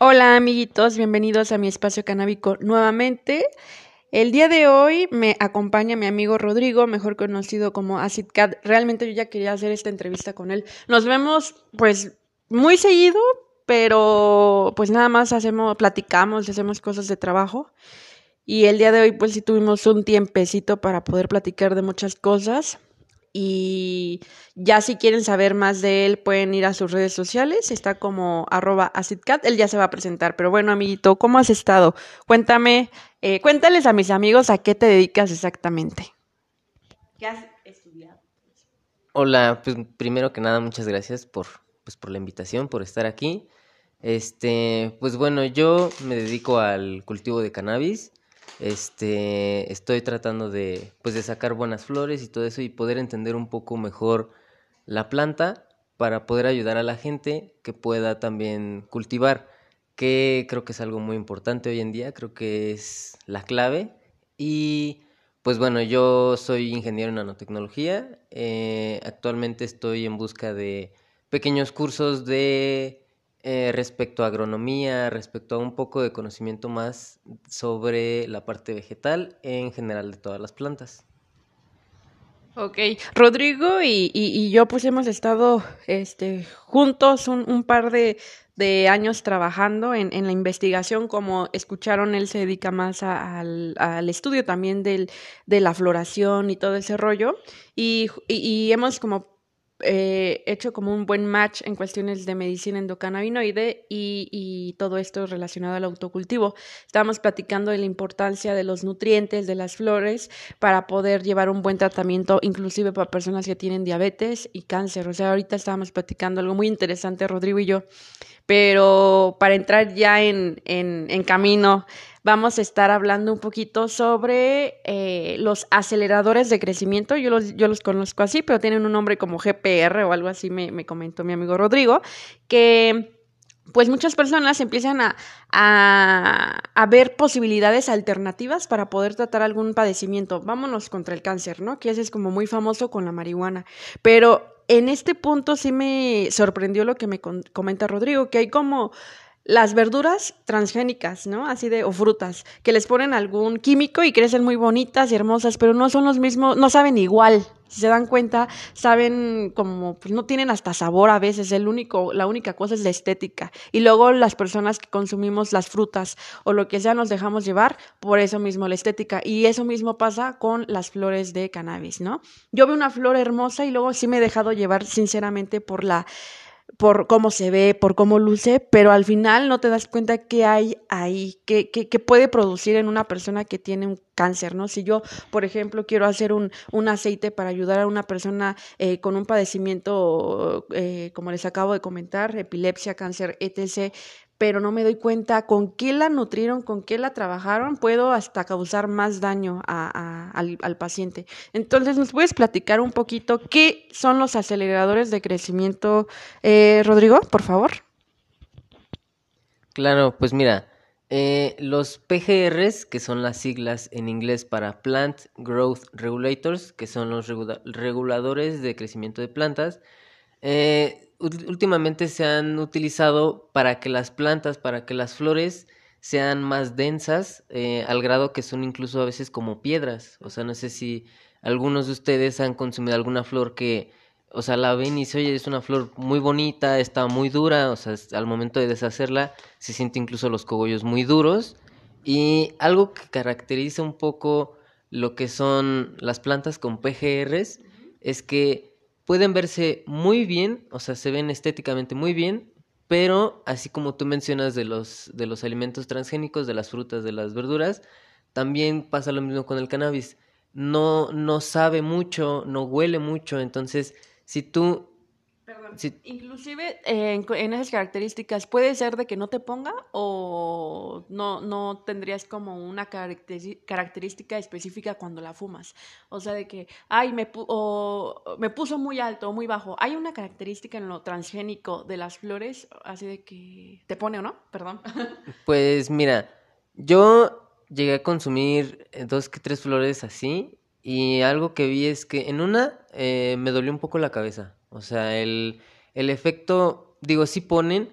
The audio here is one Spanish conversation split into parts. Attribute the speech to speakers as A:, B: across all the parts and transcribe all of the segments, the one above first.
A: Hola amiguitos, bienvenidos a mi espacio canábico nuevamente. El día de hoy me acompaña mi amigo Rodrigo, mejor conocido como Acid Cat. Realmente yo ya quería hacer esta entrevista con él. Nos vemos pues muy seguido, pero pues nada más hacemos, platicamos, hacemos cosas de trabajo. Y el día de hoy pues sí tuvimos un tiempecito para poder platicar de muchas cosas. Y ya si quieren saber más de él, pueden ir a sus redes sociales. Está como arroba acidcat. Él ya se va a presentar. Pero bueno, amiguito, ¿cómo has estado? Cuéntame, eh, cuéntales a mis amigos a qué te dedicas exactamente. ¿Qué has estudiado?
B: Hola, pues primero que nada, muchas gracias por, pues, por la invitación, por estar aquí. Este, pues bueno, yo me dedico al cultivo de cannabis. Este, estoy tratando de, pues, de sacar buenas flores y todo eso y poder entender un poco mejor la planta para poder ayudar a la gente que pueda también cultivar, que creo que es algo muy importante hoy en día, creo que es la clave. Y pues bueno, yo soy ingeniero en nanotecnología, eh, actualmente estoy en busca de pequeños cursos de eh, respecto a agronomía, respecto a un poco de conocimiento más sobre la parte vegetal en general de todas las plantas.
A: Ok, Rodrigo y, yo pues hemos estado este, juntos un, par de, años trabajando en, la investigación, como escucharon, él se dedica más al, estudio también del, de la floración y todo ese rollo, y, y hemos como eh, hecho como un buen match en cuestiones de medicina endocannabinoide y, todo esto relacionado al autocultivo. Estábamos platicando de la importancia de los nutrientes de las flores para poder llevar un buen tratamiento, inclusive para personas que tienen diabetes y cáncer. O sea, ahorita estábamos platicando algo muy interesante, Rodrigo y yo. Pero para entrar ya en, en camino vamos a estar hablando un poquito sobre eh, los aceleradores de crecimiento. Yo los, yo los conozco así, pero tienen un nombre como GPR o algo así, me, comentó mi amigo Rodrigo, que pues muchas personas empiezan a, a, ver posibilidades alternativas para poder tratar algún padecimiento. Vámonos contra el cáncer, ¿no? Que ese es como muy famoso con la marihuana. Pero en este punto sí me sorprendió lo que me comenta Rodrigo, que hay como las verduras transgénicas, ¿no? Así de, o frutas, que les ponen algún químico y crecen muy bonitas y hermosas, pero no son los mismos, no saben igual. Si se dan cuenta, saben como, pues no tienen hasta sabor a veces, el único, la única cosa es la estética. Y luego las personas que consumimos las frutas o lo que sea nos dejamos llevar por eso mismo, la estética. Y eso mismo pasa con las flores de cannabis, ¿no? Yo veo una flor hermosa y luego sí me he dejado llevar sinceramente por la por cómo se ve, por cómo luce, pero al final no te das cuenta qué hay ahí, qué, qué, puede producir en una persona que tiene un cáncer, ¿no? Si yo, por ejemplo, quiero hacer un, un aceite para ayudar a una persona eh, con un padecimiento, eh, como les acabo de comentar, epilepsia, cáncer, etc., pero no me doy cuenta con qué la nutrieron, con qué la trabajaron, puedo hasta causar más daño al, paciente. Entonces, ¿nos puedes platicar un poquito qué son los aceleradores de crecimiento, eh, Rodrigo, por favor?
B: Claro, pues mira, eh, los PGRs, que son las siglas en inglés para Plant Growth Regulators, que son los reguladores de crecimiento de plantas, eh, últimamente se han utilizado para que las plantas, para que las flores sean más densas, eh, al grado que son incluso a veces como piedras. O sea, no sé si algunos de ustedes han consumido alguna flor que, o sea, la ven y se oye, es una flor muy bonita, está muy dura, o sea, al momento de deshacerla se siente incluso los cogollos muy duros. Y algo que caracteriza un poco lo que son las plantas con PGRs es que pueden verse muy bien, o sea, se ven estéticamente muy bien, pero así como tú mencionas de los, de los alimentos transgénicos, de las frutas, de las verduras, también pasa lo mismo con el cannabis. No, no sabe mucho, no huele mucho, entonces si tú
A: Inclusive en, esas características, ¿puede ser de que no te ponga o no, no tendrías como una característica específica cuando la fumas? O sea, de que, ay, me, me puso muy alto o muy bajo. ¿Hay una característica en lo transgénico de las flores, así de que te pone o no? Perdón.
B: Pues mira, yo llegué a consumir dos que tres flores así y algo que vi es que en una eh, me dolió un poco la cabeza. O sea, el, el efecto, digo, sí ponen,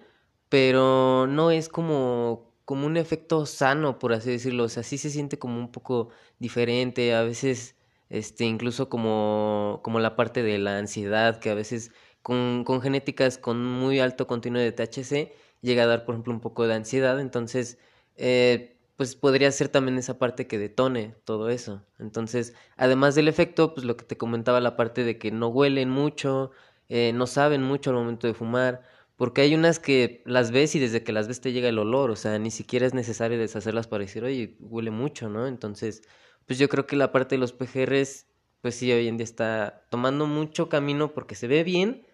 B: pero no es como, como un efecto sano, por así decirlo. O sea, sí se siente como un poco diferente, a veces este, incluso como, como la parte de la ansiedad, que a veces con, con genéticas con muy alto contenido de THC llega a dar, por ejemplo, un poco de ansiedad. Entonces, eh, pues podría ser también esa parte que detone todo eso. Entonces, además del efecto, pues lo que te comentaba, la parte de que no huelen mucho, eh, no saben mucho al momento de fumar, porque hay unas que las ves y desde que las ves te llega el olor, o sea, ni siquiera es necesario deshacerlas para decir, oye, huele mucho, ¿no? Entonces, pues yo creo que la parte de los PGRs, pues sí, hoy en día está tomando mucho camino porque se ve bien,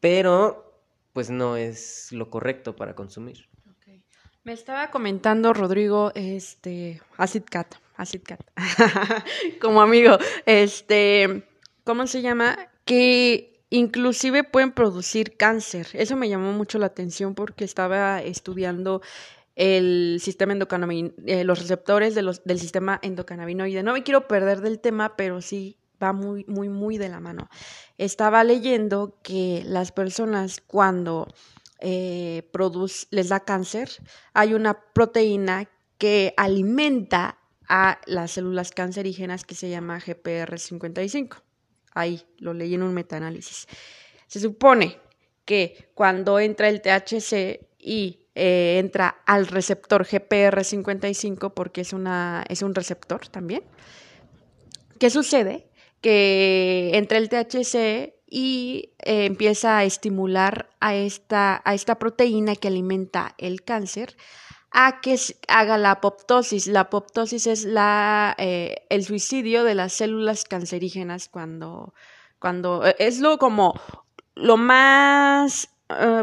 B: pero pues no es lo correcto para consumir.
A: Me estaba comentando Rodrigo, este, Acid Cat, Acid Cat, como amigo, este, ¿cómo se llama? Que inclusive pueden producir cáncer. Eso me llamó mucho la atención porque estaba estudiando el sistema endocannabinoide, eh, los receptores del sistema endocannabinoide. No me quiero perder del tema, pero sí va muy, muy, muy de la mano. Estaba leyendo que las personas cuando eh, produce, les da cáncer, hay una proteína que alimenta a las células cancerígenas que se llama GPR55. Ahí lo leí en un metaanálisis. Se supone que cuando entra el THC y eh, entra al receptor GPR55, porque es, una, es un receptor también, ¿qué sucede? Que entra el THC y eh, empieza a estimular a esta, a esta proteína que alimenta el cáncer a que haga la apoptosis. La apoptosis es la, eh, el suicidio de las células cancerígenas cuando, cuando eh, es lo como lo más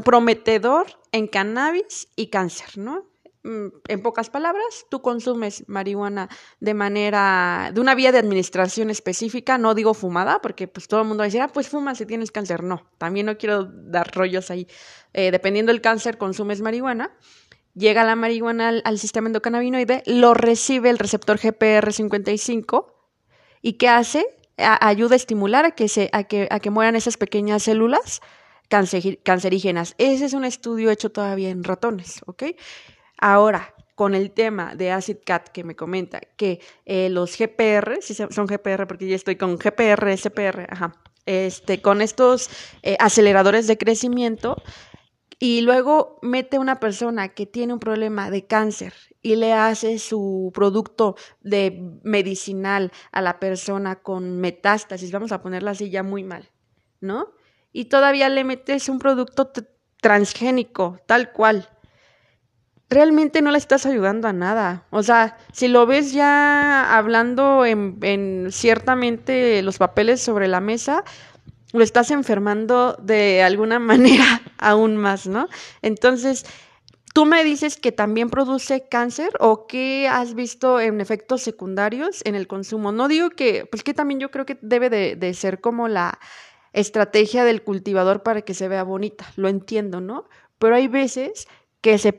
A: prometedor en cannabis y cáncer, ¿no? Mm, en pocas palabras, tú consumes marihuana de manera, de una vía de administración específica, no digo fumada, porque pues todo el mundo va a decir, ah, pues fuma si tienes cáncer. No, también no quiero dar rollos ahí. Eh, dependiendo del cáncer, consumes marihuana. Llega la marihuana al, sistema endocannabinoide, lo recibe el receptor GPR55 y ¿qué hace? ayuda a estimular a que, se, a, que, a que mueran esas pequeñas células cancerígenas. Ese es un estudio hecho todavía en ratones, ¿ok? Ahora, con el tema de Acid Cat que me comenta que eh, los GPR, si son GPR porque ya estoy con GPR, SPR, ajá, este, con estos eh, aceleradores de crecimiento y luego mete una persona que tiene un problema de cáncer y le hace su producto de medicinal a la persona con metástasis, vamos a ponerla así ya muy mal, ¿no? Y todavía le metes un producto transgénico, tal cual realmente no le estás ayudando a nada. O sea, si lo ves ya hablando en, ciertamente los papeles sobre la mesa, lo estás enfermando de alguna manera aún más, ¿no? Entonces, tú me dices que también produce cáncer o qué has visto en efectos secundarios en el consumo. No digo que, pues que también yo creo que debe de, ser como la estrategia del cultivador para que se vea bonita, lo entiendo, ¿no? Pero hay veces que se,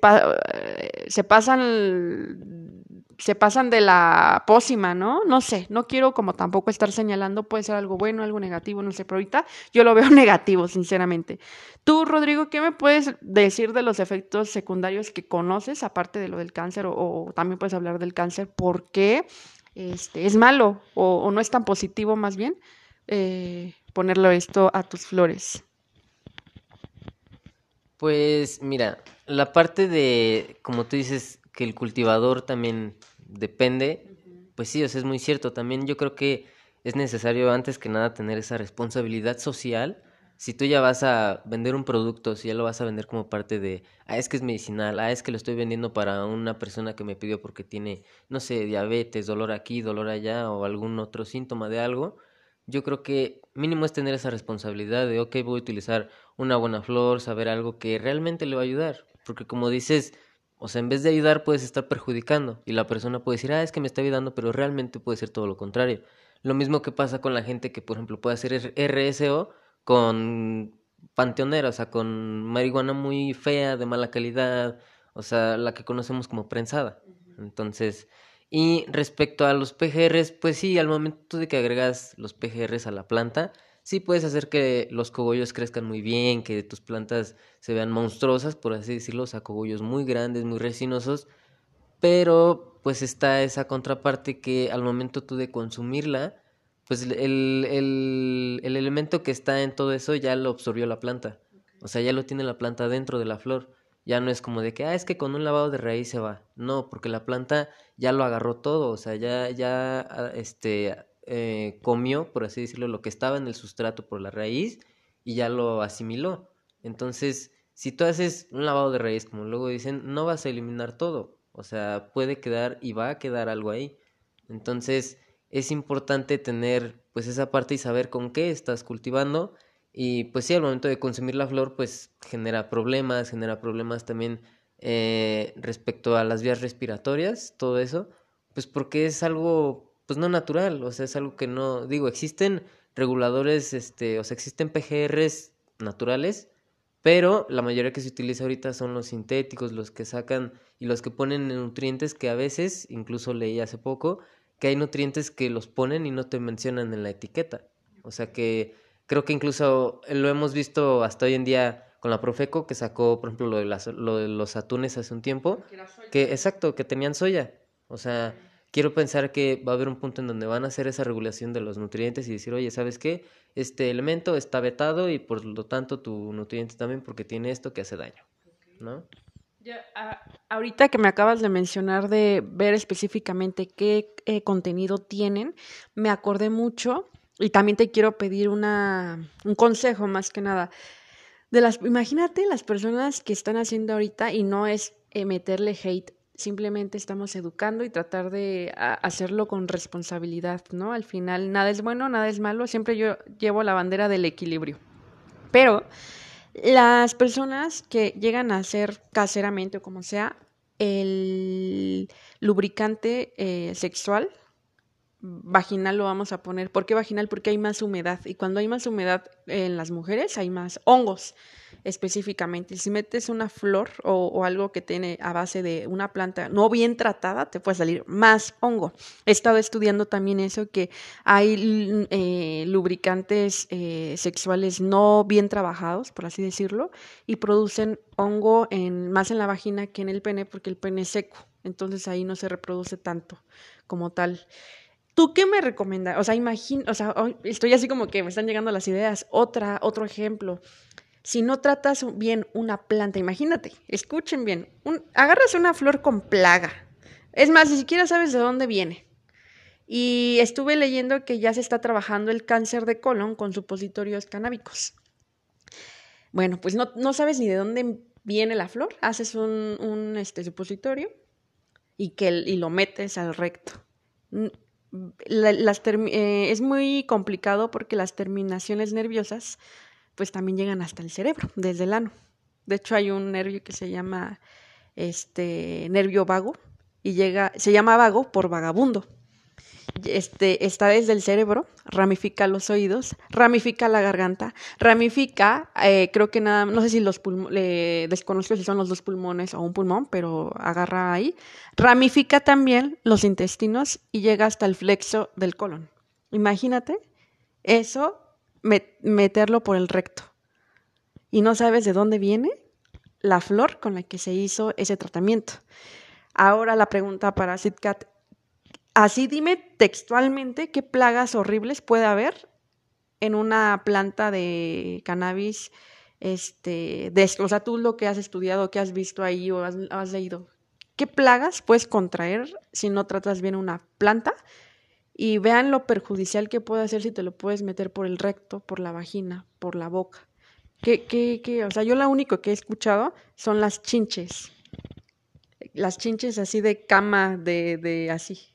A: se pasan se pasan de la pócima, ¿no? No sé, no quiero como tampoco estar señalando, puede ser algo bueno, algo negativo, no sé, pero ahorita yo lo veo negativo, sinceramente. Tú, Rodrigo, ¿qué me puedes decir de los efectos secundarios que conoces, aparte de lo del cáncer, o, también puedes hablar del cáncer, por qué este, es malo o, no es tan positivo más bien eh, ponerlo esto a tus flores?
B: Pues mira, la parte de, como tú dices, que el cultivador también depende, pues sí, o sea, es muy cierto. También yo creo que es necesario antes que nada tener esa responsabilidad social. Si tú ya vas a vender un producto, si ya lo vas a vender como parte de, ah, es que es medicinal, ah, es que lo estoy vendiendo para una persona que me pidió porque tiene, no sé, diabetes, dolor aquí, dolor allá o algún otro síntoma de algo, yo creo que mínimo es tener esa responsabilidad de, ok, voy a utilizar una buena flor, saber algo que realmente le va a ayudar. Porque como dices, o sea, en vez de ayudar puedes estar perjudicando y la persona puede decir, ah, es que me está ayudando, pero realmente puede ser todo lo contrario. Lo mismo que pasa con la gente que, por ejemplo, puede hacer RSO con panteonera, o sea, con marihuana muy fea, de mala calidad, o sea, la que conocemos como prensada. Entonces, y respecto a los PGRs, pues sí, al momento de que agregas los PGRs a la planta, sí puedes hacer que los cogollos crezcan muy bien, que tus plantas se vean monstruosas, por así decirlo, o sea, cogollos muy grandes, muy resinosos, pero pues está esa contraparte que al momento tú de consumirla, pues el, el, el elemento que está en todo eso ya lo absorbió la planta, o sea, ya lo tiene la planta dentro de la flor. Ya no es como de que, ah, es que con un lavado de raíz se va. No, porque la planta ya lo agarró todo, o sea, ya, ya, ah, este, eh, comió, por así decirlo, lo que estaba en el sustrato por la raíz y ya lo asimiló. Entonces, si tú haces un lavado de raíz, como luego dicen, no vas a eliminar todo. O sea, puede quedar y va a quedar algo ahí. Entonces, es importante tener pues esa parte y saber con qué estás cultivando. Y pues sí, al momento de consumir la flor, pues genera problemas, genera problemas también eh, respecto a las vías respiratorias, todo eso, pues porque es algo pues no natural, o sea, es algo que no, digo, existen reguladores, este, o sea, existen PGRs naturales, pero la mayoría que se utiliza ahorita son los sintéticos, los que sacan y los que ponen nutrientes que a veces, incluso leí hace poco, que hay nutrientes que los ponen y no te mencionan en la etiqueta. O sea que creo que incluso lo hemos visto hasta hoy en día con la Profeco, que sacó, por ejemplo, lo de, las, lo de los atunes hace un tiempo, que exacto, que tenían soya. O sea, quiero pensar que va a haber un punto en donde van a hacer esa regulación de los nutrientes y decir, oye, ¿sabes qué? Este elemento está vetado y por lo tanto tu nutriente también porque tiene esto que hace daño, ¿no?
A: Ya, ahorita que me acabas de mencionar de ver específicamente qué eh, contenido tienen, me acordé mucho y también te quiero pedir una, un consejo más que nada. De las, imagínate las personas que están haciendo ahorita y no es eh, meterle hate simplemente estamos educando y tratar de hacerlo con responsabilidad, ¿no? Al final, nada es bueno, nada es malo, siempre yo llevo la bandera del equilibrio. Pero las personas que llegan a hacer caseramente o como sea, el lubricante eh, sexual, vaginal lo vamos a poner. ¿Por qué vaginal? Porque hay más humedad y cuando hay más humedad en las mujeres hay más hongos específicamente. Si metes una flor o, algo que tiene a base de una planta no bien tratada, te puede salir más hongo. He estado estudiando también eso, que hay eh, lubricantes eh, sexuales no bien trabajados, por así decirlo, y producen hongo en, más en la vagina que en el pene, porque el pene es seco. Entonces ahí no se reproduce tanto como tal. ¿Tú qué me recomiendas? O sea, imagino, o sea, estoy así como que me están llegando las ideas. Otra, otro ejemplo si no tratas bien una planta, imagínate, escuchen bien, agarras una flor con plaga. Es más, ni siquiera sabes de dónde viene. Y estuve leyendo que ya se está trabajando el cáncer de colon con supositorios canábicos. Bueno, pues no, no sabes ni de dónde viene la flor, haces un, un este, supositorio y, que, y lo metes al recto. Las eh, es muy complicado porque las terminaciones nerviosas pues también llegan hasta el cerebro, desde el ano. De hecho, hay un nervio que se llama este nervio vago y llega, se llama vago por vagabundo. Este, está desde el cerebro, ramifica los oídos, ramifica la garganta, ramifica, eh, creo que nada, no sé si los pulmones, desconozco si son los dos pulmones o un pulmón, pero agarra ahí, ramifica también los intestinos y llega hasta el flexo del colon. Imagínate, eso meterlo por el recto. Y no sabes de dónde viene la flor con la que se hizo ese tratamiento. Ahora la pregunta para SIDCAT. Así dime textualmente qué plagas horribles puede haber en una planta de cannabis, este, o sea, tú lo que has estudiado, que has visto ahí o has, has leído, ¿qué plagas puedes contraer si no tratas bien una planta y vean lo perjudicial que puede hacer si te lo puedes meter por el recto, por la vagina, por la boca. ¿Qué, qué, qué? O sea, yo lo único que he escuchado son las chinches. Las chinches así de cama, de, de así.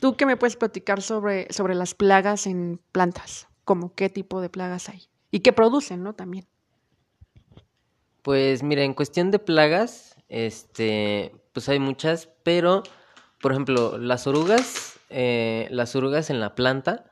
A: ¿Tú qué me puedes platicar sobre, sobre las plagas en plantas? Como qué tipo de plagas hay. Y qué producen, ¿no? También.
B: Pues mira, en cuestión de plagas, este, pues hay muchas, pero, por ejemplo, las orugas eh, las orugas en la planta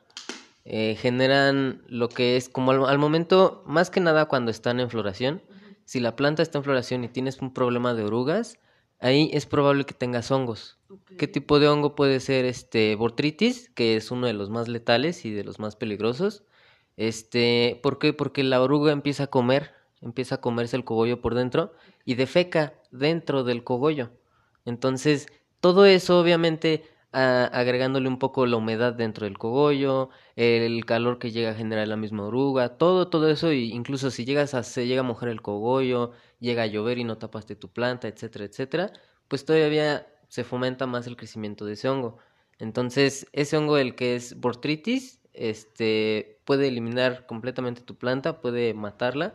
B: eh, generan lo que es como al, momento, más que nada cuando están en floración, si la planta está en floración y tienes un problema de orugas, ahí es probable que tengas hongos. ¿Qué tipo de hongo puede ser este botrytis, que es uno de los más letales y de los más peligrosos? Este, ¿por qué? Porque la oruga empieza a comer, empieza a comerse el cogollo por dentro y defeca dentro del cogollo. Entonces, todo eso obviamente agregándole un poco la humedad dentro del cogollo, el calor que llega a generar la misma oruga, todo, todo eso, y incluso si llegas a, se llega a mojar el cogollo, llega a llover y no tapaste tu planta, etcétera, etcétera, pues todavía se fomenta más el crecimiento de ese hongo. Entonces, ese hongo, el que es bortritis, este, puede eliminar completamente tu planta, puede matarla.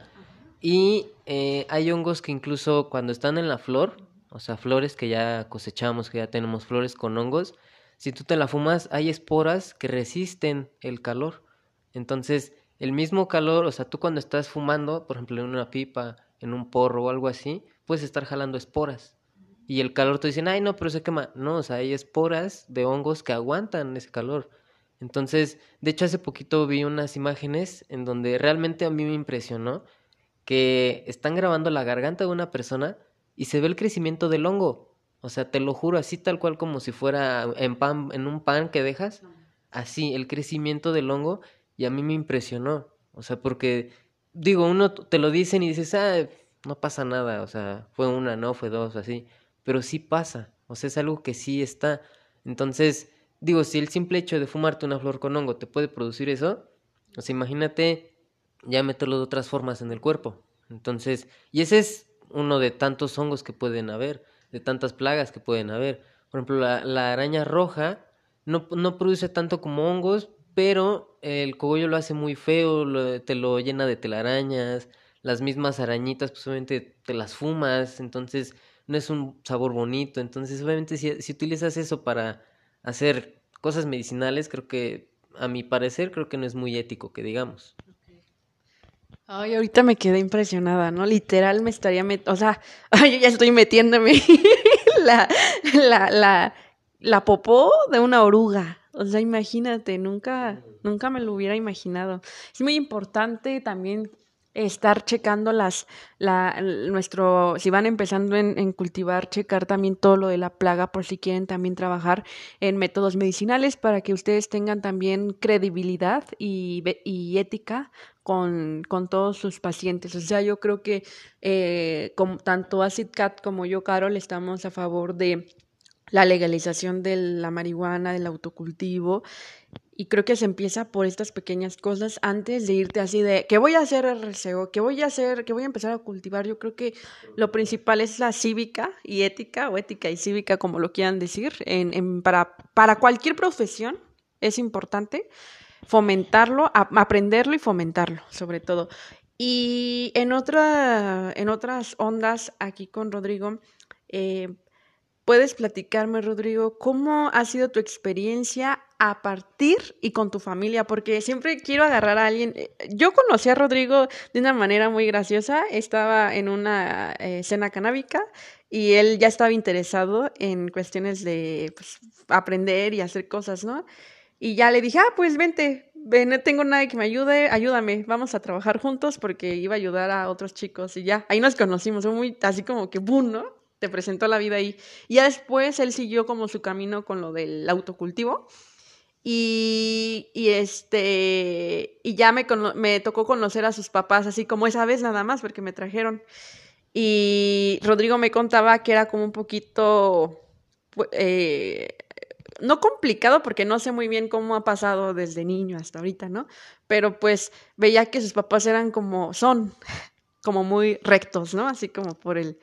B: Y eh, hay hongos que incluso cuando están en la flor, o sea, flores que ya cosechamos, que ya tenemos flores con hongos, si tú te la fumas, hay esporas que resisten el calor. Entonces, el mismo calor, o sea, tú cuando estás fumando, por ejemplo, en una pipa, en un porro o algo así, puedes estar jalando esporas. Y el calor te dicen, ay, no, pero se quema. No, o sea, hay esporas de hongos que aguantan ese calor. Entonces, de hecho, hace poquito vi unas imágenes en donde realmente a mí me impresionó que están grabando la garganta de una persona y se ve el crecimiento del hongo. O sea, te lo juro, así tal cual como si fuera en pan, en un pan que dejas, así, el crecimiento del hongo, y a mí me impresionó. O sea, porque, digo, uno te lo dicen y dices, ah, no pasa nada, o sea, fue una, no, fue dos, así, pero sí pasa, o sea, es algo que sí está. Entonces, digo, si el simple hecho de fumarte una flor con hongo te puede producir eso, o sea, imagínate ya meterlo de otras formas en el cuerpo. Entonces, y ese es uno de tantos hongos que pueden haber de tantas plagas que pueden haber. Por ejemplo, la, araña roja no, no, produce tanto como hongos, pero el cogollo lo hace muy feo, te lo llena de telarañas, las mismas arañitas, pues obviamente te las fumas, entonces no es un sabor bonito. Entonces, obviamente, si, si utilizas eso para hacer cosas medicinales, creo que, a mi parecer, creo que no es muy ético que digamos.
A: Ay, ahorita me quedé impresionada, ¿no? Literal me estaría metiendo, o sea, yo ya estoy metiéndome la, la, la, la popó de una oruga. O sea, imagínate, nunca, nunca me lo hubiera imaginado. Es muy importante también estar checando las, la, nuestro, si van empezando en, cultivar, checar también todo lo de la plaga por si quieren también trabajar en métodos medicinales para que ustedes tengan también credibilidad y, y ética con, con, todos sus pacientes. O sea, yo creo que eh, como, tanto AcidCat como yo, Carol, estamos a favor de la legalización de la marihuana, del autocultivo y creo que se empieza por estas pequeñas cosas antes de irte así de, ¿qué voy a hacer RCO? ¿Qué voy a hacer? ¿Qué voy a empezar a cultivar? Yo creo que lo principal es la cívica y ética, o ética y cívica, como lo quieran decir, en, en, para, para cualquier profesión es importante fomentarlo, aprenderlo y fomentarlo, sobre todo. Y en, otra, en otras ondas, aquí con Rodrigo, eh, ¿puedes platicarme, Rodrigo, cómo ha sido tu experiencia a partir y con tu familia, porque siempre quiero agarrar a alguien. Eh, yo conocí a Rodrigo de una manera muy graciosa, estaba en una eh, cena canábica y él ya estaba interesado en cuestiones de pues, aprender y hacer cosas, ¿no? Y ya le dije, ah, pues vente, ven, no tengo nadie que me ayude, ayúdame, vamos a trabajar juntos porque iba a ayudar a otros chicos y ya, ahí nos conocimos, muy así como que boom, ¿no? Te presentó la vida ahí. Y ya después él siguió como su camino con lo del autocultivo y, y, este, y ya me, me tocó conocer a sus papás, así como esa vez nada más, porque me trajeron. Y Rodrigo me contaba que era como un poquito, eh, no complicado, porque no sé muy bien cómo ha pasado desde niño hasta ahorita, ¿no? Pero pues veía que sus papás eran como, son, como muy rectos, ¿no? Así como por el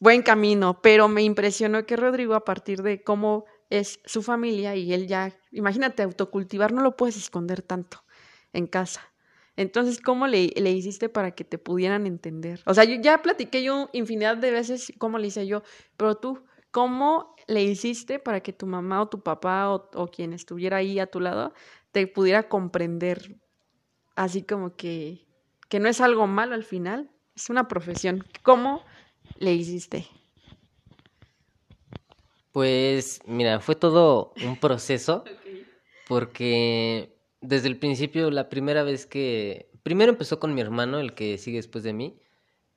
A: buen camino. Pero me impresionó que Rodrigo, a partir de cómo es su familia y él ya, imagínate, autocultivar no lo puedes esconder tanto en casa. Entonces, ¿cómo le, le, hiciste para que te pudieran entender? O sea, yo ya platiqué yo infinidad de veces cómo le hice yo, pero tú, ¿cómo le hiciste para que tu mamá o tu papá o, o quien estuviera ahí a tu lado te pudiera comprender? Así como que, que no es algo malo al final, es una profesión. ¿Cómo le hiciste?
B: Pues mira, fue todo un proceso porque desde el principio, la primera vez que... Primero empezó con mi hermano, el que sigue después de mí.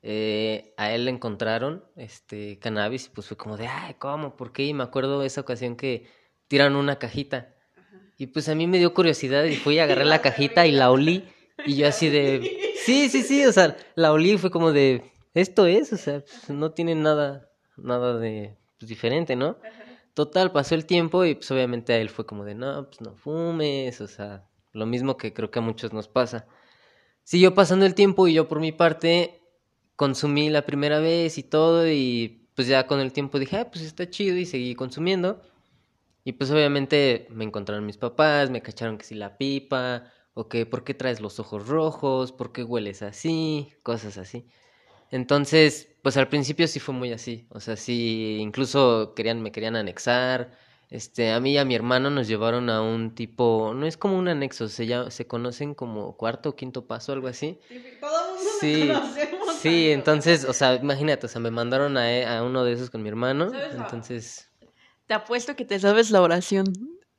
B: Eh, a él le encontraron este cannabis y pues fue como de, ay, ¿cómo? ¿Por qué? Y me acuerdo esa ocasión que tiraron una cajita. Y pues a mí me dio curiosidad y fui a agarrar la cajita y la olí. Y yo así de, sí, sí, sí, o sea, la olí fue como de, esto es, o sea, pues, no tiene nada, nada de pues, diferente, ¿no? Total, pasó el tiempo y pues obviamente a él fue como de, no, pues no fumes, o sea, lo mismo que creo que a muchos nos pasa. Siguió pasando el tiempo y yo por mi parte consumí la primera vez y todo y pues ya con el tiempo dije, ah, pues está chido y seguí consumiendo. Y pues obviamente me encontraron mis papás, me cacharon que si la pipa, o que por qué traes los ojos rojos, por qué hueles así, cosas así. Entonces, pues al principio sí fue muy así, o sea, sí, incluso querían, me querían anexar, este, a mí y a mi hermano nos llevaron a un tipo, no es como un anexo, se llama, se conocen como cuarto o quinto paso, algo así.
A: Sí,
B: sí, entonces, o sea, imagínate, o sea, me mandaron a, a uno de esos con mi hermano, entonces...
A: Te apuesto que te sabes la oración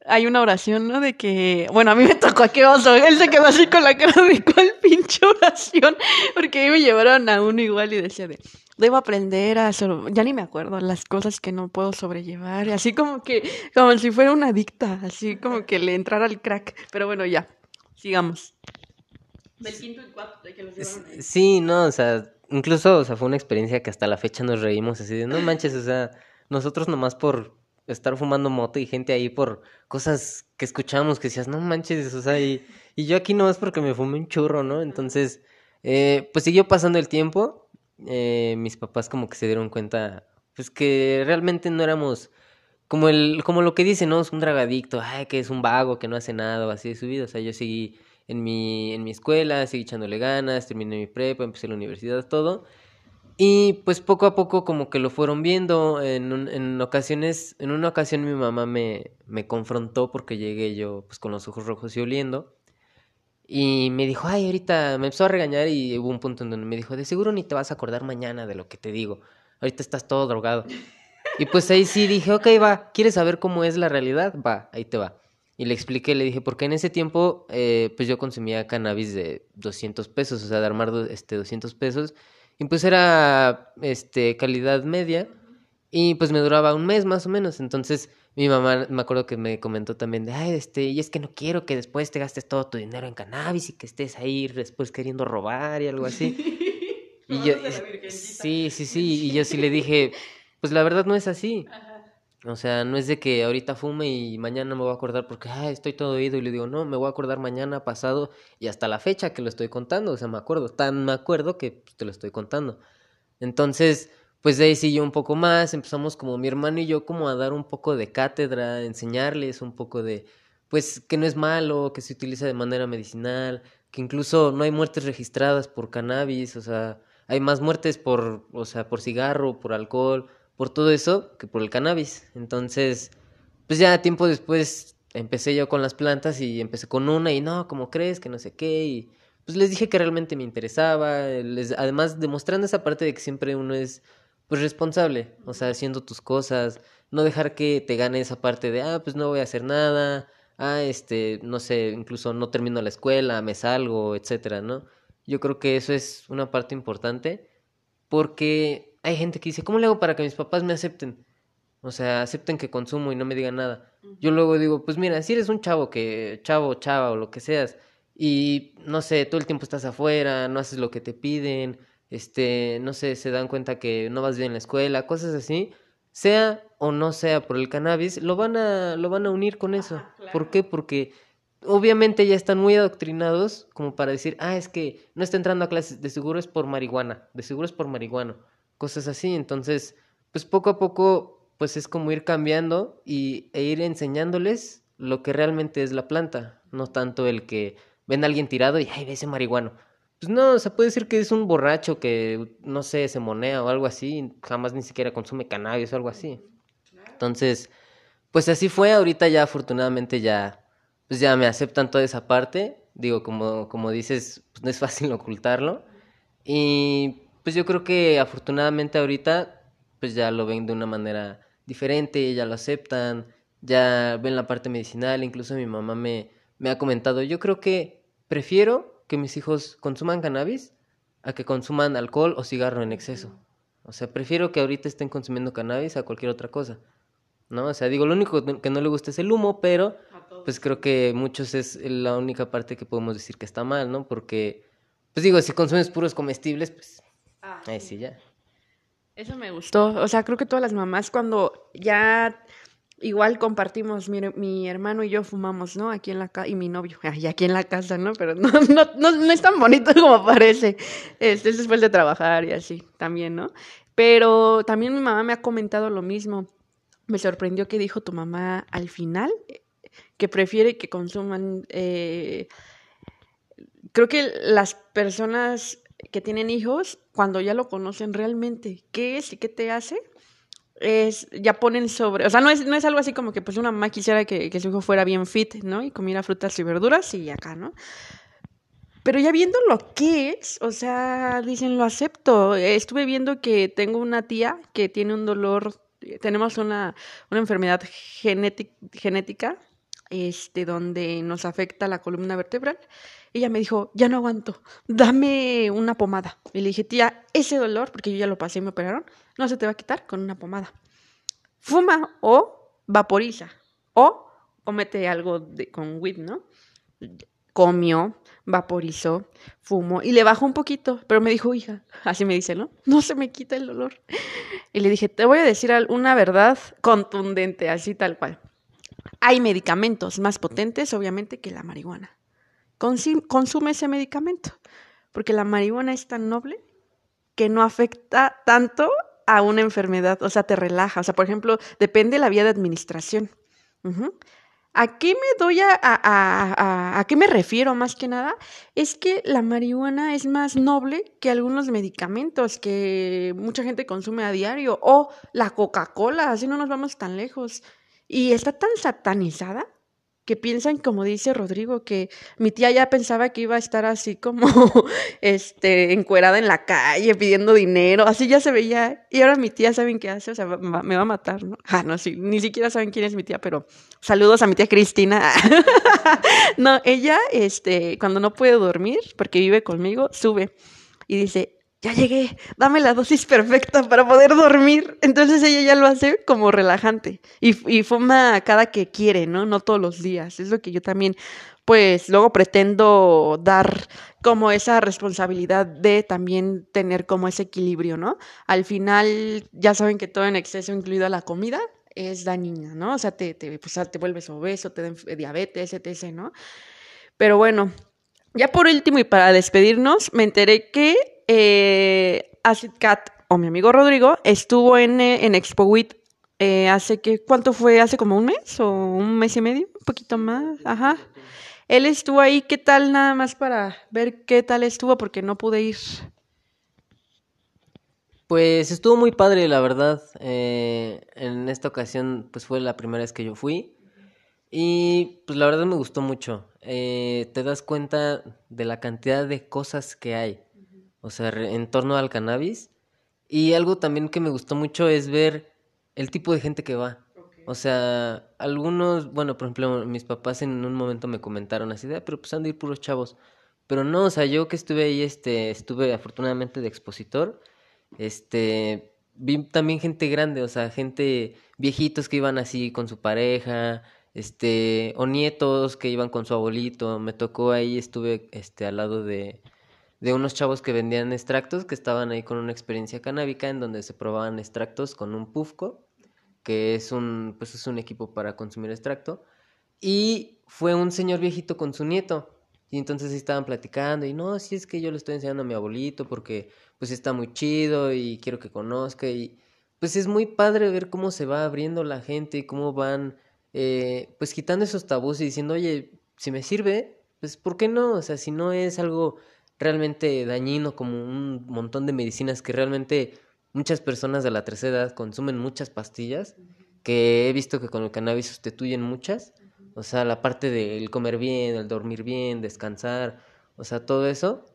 A: hay una oración, ¿no? De que, bueno, a mí me tocó a qué oso. Él se quedó así con la cara de cuál pinche oración. Porque ahí me llevaron a uno igual y decía de, debo aprender a, ya ni me acuerdo, las cosas que no puedo sobrellevar. Así como que, como si fuera una adicta, así como que le entrara el crack. Pero bueno, ya, sigamos. Del quinto y cuarto, de que los llevaron ahí.
B: Sí, no, o sea, incluso, o sea, fue una experiencia que hasta la fecha nos reímos así de, no manches, o sea, nosotros nomás por estar fumando moto y gente ahí por cosas que escuchamos que decías, no manches, o sea, y, y yo aquí no es porque me fumé un churro, ¿no? Entonces, eh, pues siguió pasando el tiempo, eh, mis papás como que se dieron cuenta, pues que realmente no éramos como el, como lo que dicen, ¿no? Es un dragadicto, ay, que es un vago, que no hace nada, o así de su vida, o sea, yo seguí en mi, en mi escuela, seguí echándole ganas, terminé mi prepa, empecé la universidad, todo, y pues poco a poco como que lo fueron viendo, en, en ocasiones, en una ocasión mi mamá me, me confrontó porque llegué yo pues con los ojos rojos y oliendo. Y me dijo, ay, ahorita me empezó a regañar y hubo un punto en donde me dijo, de seguro ni te vas a acordar mañana de lo que te digo, ahorita estás todo drogado. Y pues ahí sí dije, ok, va, ¿quieres saber cómo es la realidad? Va, ahí te va. Y le expliqué, le dije, porque en ese tiempo, eh, pues yo consumía cannabis de 200 pesos, o sea, de armar este, 200 pesos. Y pues era este, calidad media y pues me duraba un mes más o menos. Entonces mi mamá me acuerdo que me comentó también de, ay, este, y es que no quiero que después te gastes todo tu dinero en cannabis y que estés ahí después queriendo robar y algo así. y yo, sí, sí, sí, y yo sí le dije, pues la verdad no es así. O sea, no es de que ahorita fume y mañana me voy a acordar porque estoy todo oído y le digo, no, me voy a acordar mañana, pasado y hasta la fecha que lo estoy contando. O sea, me acuerdo, tan me acuerdo que pues, te lo estoy contando. Entonces, pues de ahí siguió un poco más, empezamos como mi hermano y yo como a dar un poco de cátedra, enseñarles un poco de, pues que no es malo, que se utiliza de manera medicinal, que incluso no hay muertes registradas por cannabis, o sea, hay más muertes por, o sea, por cigarro, por alcohol por todo eso que por el cannabis. Entonces, pues ya tiempo después empecé yo con las plantas y empecé con una y no, ¿cómo crees? Que no sé qué. Y pues les dije que realmente me interesaba. Les, además, demostrando esa parte de que siempre uno es pues responsable, o sea, haciendo tus cosas, no dejar que te gane esa parte de, ah, pues no voy a hacer nada, ah, este, no sé, incluso no termino la escuela, me salgo, etcétera, ¿no? Yo creo que eso es una parte importante porque hay gente que dice, ¿cómo le hago para que mis papás me acepten? O sea, acepten que consumo y no me digan nada. Yo luego digo, pues mira, si eres un chavo que, chavo, chava o lo que seas, y no sé, todo el tiempo estás afuera, no haces lo que te piden, este, no sé, se dan cuenta que no vas bien en la escuela, cosas así, sea o no sea por el cannabis, lo van a, lo van a unir con eso. ¿Por qué? Porque obviamente ya están muy adoctrinados como para decir, ah, es que no está entrando a clases, de seguro es por marihuana, de seguro es por marihuano cosas así. Entonces, pues poco a poco, pues es como ir cambiando y, e ir enseñándoles lo que realmente es la planta, no tanto el que ven a alguien tirado y, ay, ve ese marihuano. Pues no, se puede decir que es un borracho que, no sé, se monea o algo así, jamás ni siquiera consume cannabis o algo así. Entonces, pues así fue, ahorita ya afortunadamente ya, pues ya me aceptan toda esa parte, digo, como, como dices, pues no es fácil ocultarlo. Y pues yo creo que afortunadamente ahorita pues ya lo ven de una manera diferente, ya lo aceptan, ya ven la parte medicinal, incluso mi mamá me, me ha comentado, yo creo que prefiero que mis hijos consuman cannabis a que consuman alcohol o cigarro en exceso. O sea, prefiero que ahorita estén consumiendo cannabis a cualquier otra cosa. ¿No? O sea, digo, lo único que no le gusta es el humo, pero pues creo que muchos es la única parte que podemos decir que está mal, ¿no? Porque, pues digo, si consumes puros comestibles, pues ahí sí ya.
A: Eso me gustó. O sea, creo que todas las mamás cuando ya igual compartimos, mi, mi hermano y yo fumamos, ¿no? Aquí en la casa, y mi novio, y aquí en la casa, ¿no? Pero no, no, no, es tan bonito como parece. Este, es después de trabajar y así, también, ¿no? Pero también mi mamá me ha comentado lo mismo. Me sorprendió que dijo tu mamá al final que prefiere que consuman... Eh, creo que las personas que tienen hijos, cuando ya lo conocen realmente, qué es y qué te hace, es, ya ponen sobre, o sea, no es, no es algo así como que pues una mamá quisiera que, que su hijo fuera bien fit, ¿no? Y comiera frutas y verduras y acá, ¿no? Pero ya viendo lo que es, o sea, dicen, lo acepto. Estuve viendo que tengo una tía que tiene un dolor, tenemos una, una enfermedad genética, este, donde nos afecta la columna vertebral. Ella me dijo, ya no aguanto, dame una pomada. Y le dije, tía, ese dolor, porque yo ya lo pasé y me operaron, no se te va a quitar con una pomada. Fuma o vaporiza o comete algo de, con weed, ¿no? Comió, vaporizó, fumó y le bajó un poquito, pero me dijo, hija, así me dice, ¿no? No se me quita el dolor. Y le dije, te voy a decir una verdad contundente, así tal cual. Hay medicamentos más potentes, obviamente, que la marihuana consume ese medicamento, porque la marihuana es tan noble que no afecta tanto a una enfermedad, o sea, te relaja. O sea, por ejemplo, depende de la vía de administración. ¿A qué me doy a, a, a, qué me refiero más que nada? Es que la marihuana es más noble que algunos medicamentos que mucha gente consume a diario o la Coca-Cola, así no nos vamos tan lejos. Y está tan satanizada que piensan, como dice Rodrigo, que mi tía ya pensaba que iba a estar así como, este, encuerada en la calle pidiendo dinero, así ya se veía. Y ahora mi tía, ¿saben qué hace? O sea, me va a matar, ¿no? Ah, no, sí, ni siquiera saben quién es mi tía, pero saludos a mi tía Cristina. no, ella, este, cuando no puede dormir, porque vive conmigo, sube y dice, ya llegué, dame la dosis perfecta para poder dormir. Entonces ella ya lo hace como relajante y, y fuma cada que quiere, ¿no? No todos los días. Es lo que yo también, pues luego pretendo dar como esa responsabilidad de también tener como ese equilibrio, ¿no? Al final, ya saben que todo en exceso, incluida la comida, es dañina, ¿no? O sea, te, te, pues, te vuelves obeso, te da diabetes, etc., ¿no? Pero bueno, ya por último y para despedirnos, me enteré que eh, Acid Cat, o mi amigo Rodrigo, estuvo en, eh, en Expo WIT eh, hace que, ¿cuánto fue? ¿Hace como un mes o un mes y medio? Un poquito más, ajá. Él estuvo ahí, ¿qué tal? Nada más para ver qué tal estuvo, porque no pude ir.
B: Pues estuvo muy padre, la verdad. Eh, en esta ocasión, pues fue la primera vez que yo fui. Y pues la verdad me gustó mucho. te das cuenta de la cantidad de cosas que hay o sea, en torno al cannabis. Y algo también que me gustó mucho es ver el tipo de gente que va. O sea, algunos, bueno, por ejemplo, mis papás en un momento me comentaron así de, ah, pero pues han de ir puros chavos. Pero no, o sea, yo que estuve ahí, este, estuve afortunadamente de expositor, este, vi también gente grande, o sea, gente viejitos que iban así con su pareja, este, o nietos que iban con su abuelito. Me tocó ahí, estuve, este, al lado de, de unos chavos que vendían extractos, que estaban ahí con una experiencia canábica en donde se probaban extractos con un Pufco, que es un, pues es un equipo para consumir extracto, y fue un señor viejito con su nieto, y entonces estaban platicando, y no, si es que yo le estoy enseñando a mi abuelito porque pues está muy chido y quiero que conozca, y pues es muy padre ver cómo se va abriendo la gente y cómo van eh, pues quitando esos tabús y diciendo, oye, si me sirve, pues ¿por qué no? O sea, si no es algo realmente dañino como un montón de medicinas que realmente muchas personas de la tercera edad consumen muchas pastillas que he visto que con el cannabis sustituyen muchas. O sea, la parte del comer bien, el dormir bien, descansar, o sea, todo eso.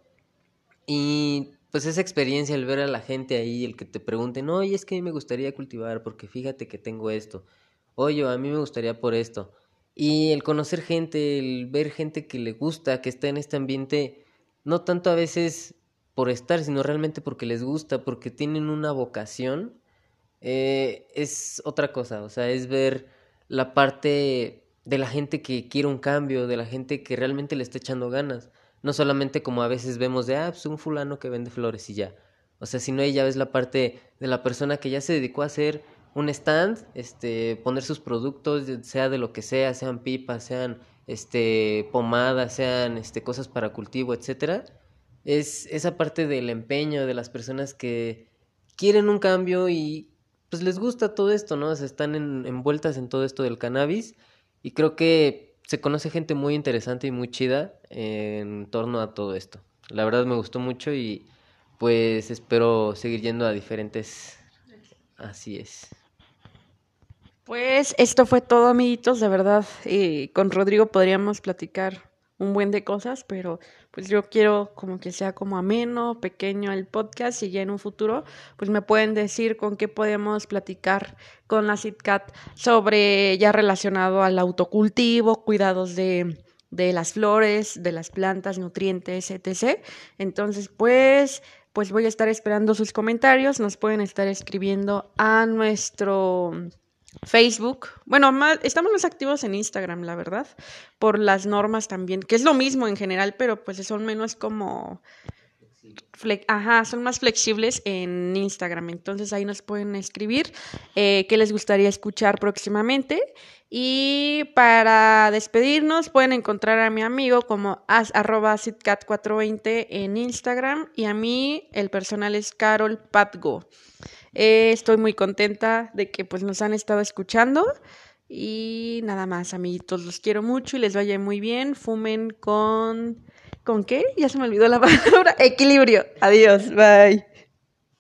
B: Y pues esa experiencia, el ver a la gente ahí, el que te pregunten, oye, es que a mí me gustaría cultivar porque fíjate que tengo esto. Oye, a mí me gustaría por esto. Y el conocer gente, el ver gente que le gusta, que está en este ambiente no tanto a veces por estar, sino realmente porque les gusta, porque tienen una vocación, eh, es otra cosa, o sea, es ver la parte de la gente que quiere un cambio, de la gente que realmente le está echando ganas. No solamente como a veces vemos de, ah, pues un fulano que vende flores y ya. O sea, si no, ella ves la parte de la persona que ya se dedicó a hacer un stand, este, poner sus productos, sea de lo que sea, sean pipas, sean este, pomadas, sean este, cosas para cultivo, etcétera. Es esa parte del empeño de las personas que quieren un cambio y pues les gusta todo esto, ¿no? se están envueltas en todo esto del cannabis y creo que se conoce gente muy interesante y muy chida en torno a todo esto. La verdad me gustó mucho y pues espero seguir yendo a diferentes... Así es.
A: Pues esto fue todo, amiguitos, de verdad. Eh, con Rodrigo podríamos platicar un buen de cosas, pero pues yo quiero como que sea como ameno, pequeño el podcast y ya en un futuro pues me pueden decir con qué podemos platicar con la CITCAT sobre ya relacionado al autocultivo, cuidados de, de las flores, de las plantas, nutrientes, etc. Entonces pues pues voy a estar esperando sus comentarios, nos pueden estar escribiendo a nuestro Facebook. Bueno, estamos más activos en Instagram, la verdad, por las normas también, que es lo mismo en general, pero pues son menos como... Ajá, son más flexibles en Instagram, entonces ahí nos pueden escribir eh, qué les gustaría escuchar próximamente. Y para despedirnos pueden encontrar a mi amigo como arroba 420 en Instagram y a mí el personal es Carol Patgo. Eh, estoy muy contenta de que pues nos han estado escuchando. Y nada más, amiguitos, los quiero mucho y les vaya muy bien. Fumen con... ¿Con qué? Ya se me olvidó la palabra. Equilibrio. Adiós. Bye.